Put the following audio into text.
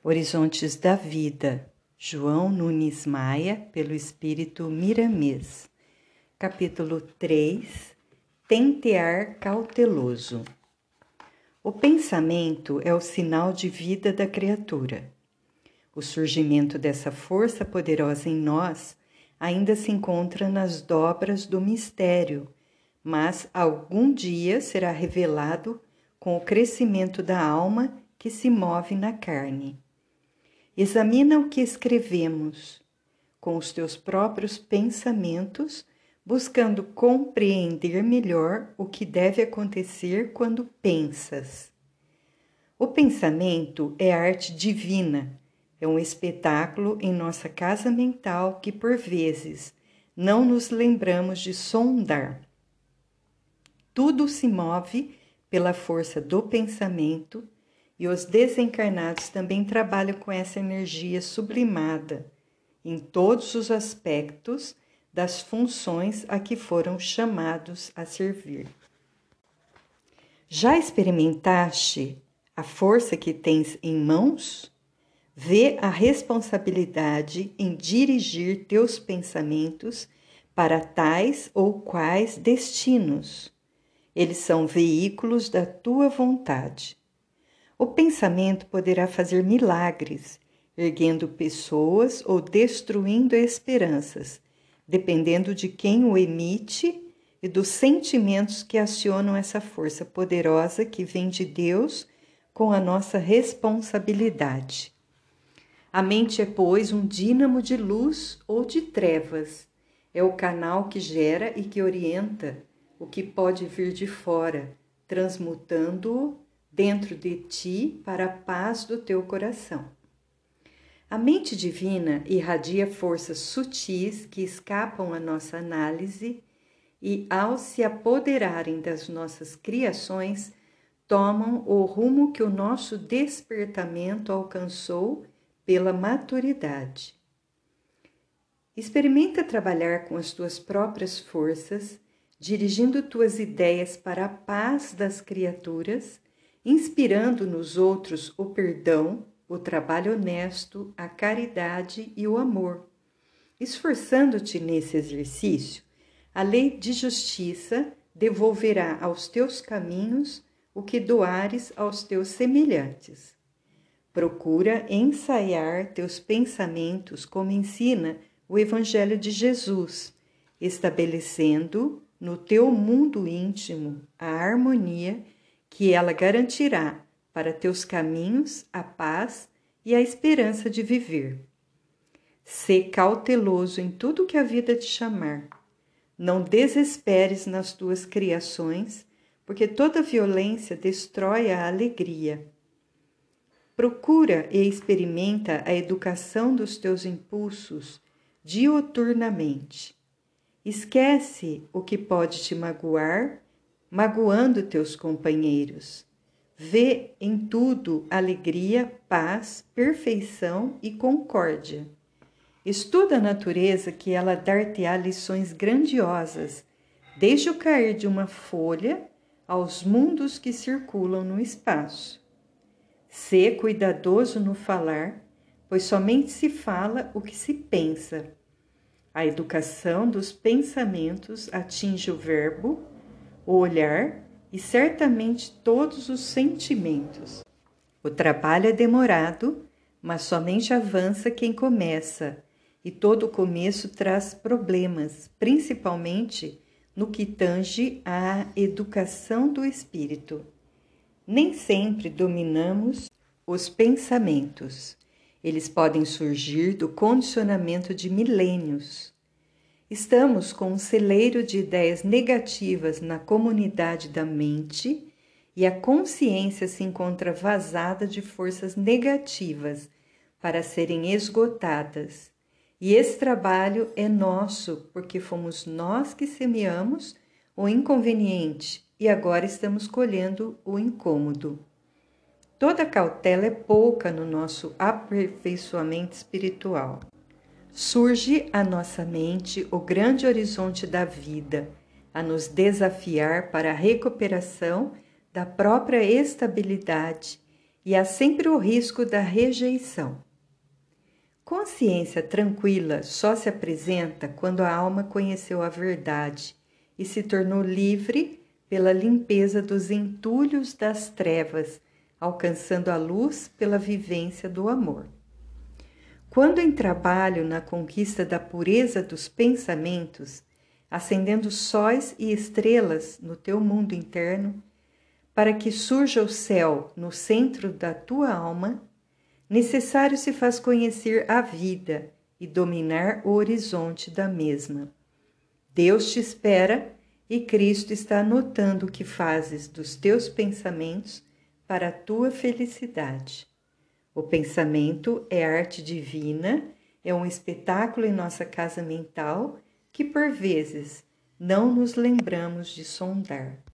Horizontes da Vida, João Nunes Maia, pelo Espírito Miramês. Capítulo 3 Tentear cauteloso. O pensamento é o sinal de vida da criatura. O surgimento dessa força poderosa em nós ainda se encontra nas dobras do mistério, mas algum dia será revelado com o crescimento da alma que se move na carne. Examina o que escrevemos com os teus próprios pensamentos, buscando compreender melhor o que deve acontecer quando pensas. O pensamento é arte divina, é um espetáculo em nossa casa mental que, por vezes, não nos lembramos de sondar. Tudo se move pela força do pensamento e os desencarnados também trabalham com essa energia sublimada em todos os aspectos das funções a que foram chamados a servir. Já experimentaste a força que tens em mãos? Vê a responsabilidade em dirigir teus pensamentos para tais ou quais destinos. Eles são veículos da tua vontade. O pensamento poderá fazer milagres, erguendo pessoas ou destruindo esperanças, dependendo de quem o emite e dos sentimentos que acionam essa força poderosa que vem de Deus com a nossa responsabilidade. A mente é, pois, um dínamo de luz ou de trevas. É o canal que gera e que orienta o que pode vir de fora, transmutando-o dentro de ti para a paz do teu coração. A mente divina irradia forças sutis que escapam à nossa análise e, ao se apoderarem das nossas criações, tomam o rumo que o nosso despertamento alcançou pela maturidade. Experimenta trabalhar com as tuas próprias forças, dirigindo tuas ideias para a paz das criaturas inspirando nos outros o perdão, o trabalho honesto, a caridade e o amor. Esforçando-te nesse exercício, a lei de justiça devolverá aos teus caminhos o que doares aos teus semelhantes. Procura ensaiar teus pensamentos como ensina o Evangelho de Jesus, estabelecendo no teu mundo íntimo a harmonia que ela garantirá para teus caminhos a paz e a esperança de viver. Sê cauteloso em tudo que a vida te chamar. Não desesperes nas tuas criações, porque toda violência destrói a alegria. Procura e experimenta a educação dos teus impulsos dioturnamente. Esquece o que pode te magoar magoando teus companheiros. Vê em tudo alegria, paz, perfeição e concórdia. Estuda a natureza que ela dar-te-á lições grandiosas, desde o cair de uma folha aos mundos que circulam no espaço. Sê cuidadoso no falar, pois somente se fala o que se pensa. A educação dos pensamentos atinge o verbo o olhar e certamente todos os sentimentos. O trabalho é demorado, mas somente avança quem começa, e todo começo traz problemas, principalmente no que tange à educação do espírito. Nem sempre dominamos os pensamentos. Eles podem surgir do condicionamento de milênios. Estamos com um celeiro de ideias negativas na comunidade da mente e a consciência se encontra vazada de forças negativas para serem esgotadas. E esse trabalho é nosso, porque fomos nós que semeamos o inconveniente e agora estamos colhendo o incômodo. Toda cautela é pouca no nosso aperfeiçoamento espiritual surge à nossa mente o grande horizonte da vida, a nos desafiar para a recuperação da própria estabilidade e há sempre o risco da rejeição. Consciência tranquila só se apresenta quando a alma conheceu a verdade e se tornou livre pela limpeza dos entulhos das trevas, alcançando a luz pela vivência do amor. Quando em trabalho na conquista da pureza dos pensamentos, acendendo sóis e estrelas no teu mundo interno, para que surja o céu no centro da tua alma, necessário se faz conhecer a vida e dominar o horizonte da mesma. Deus te espera e Cristo está anotando o que fazes dos teus pensamentos para a tua felicidade. O pensamento é arte divina, é um espetáculo em nossa casa mental que por vezes não nos lembramos de sondar.